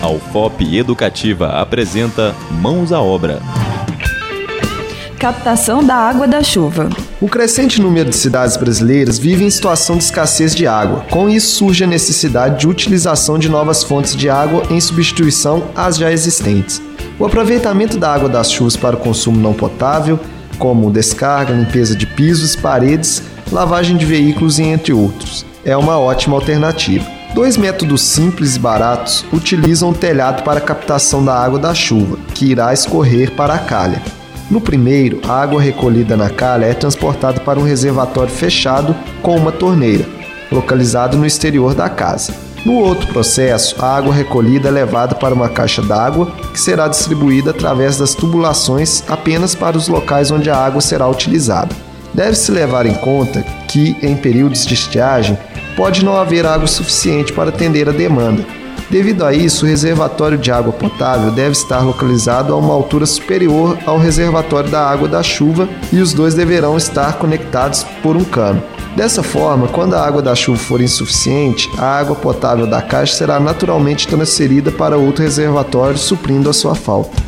A UFOP Educativa apresenta Mãos à Obra. Captação da água da chuva. O crescente número de cidades brasileiras vive em situação de escassez de água. Com isso, surge a necessidade de utilização de novas fontes de água em substituição às já existentes. O aproveitamento da água das chuvas para o consumo não potável, como descarga, limpeza de pisos, paredes, lavagem de veículos e entre outros, é uma ótima alternativa. Dois métodos simples e baratos utilizam o telhado para captação da água da chuva, que irá escorrer para a calha. No primeiro, a água recolhida na calha é transportada para um reservatório fechado com uma torneira, localizado no exterior da casa. No outro processo, a água recolhida é levada para uma caixa d'água que será distribuída através das tubulações apenas para os locais onde a água será utilizada. Deve-se levar em conta que, em períodos de estiagem, pode não haver água suficiente para atender a demanda, Devido a isso, o reservatório de água potável deve estar localizado a uma altura superior ao reservatório da água da chuva e os dois deverão estar conectados por um cano. Dessa forma, quando a água da chuva for insuficiente, a água potável da caixa será naturalmente transferida para outro reservatório, suprindo a sua falta.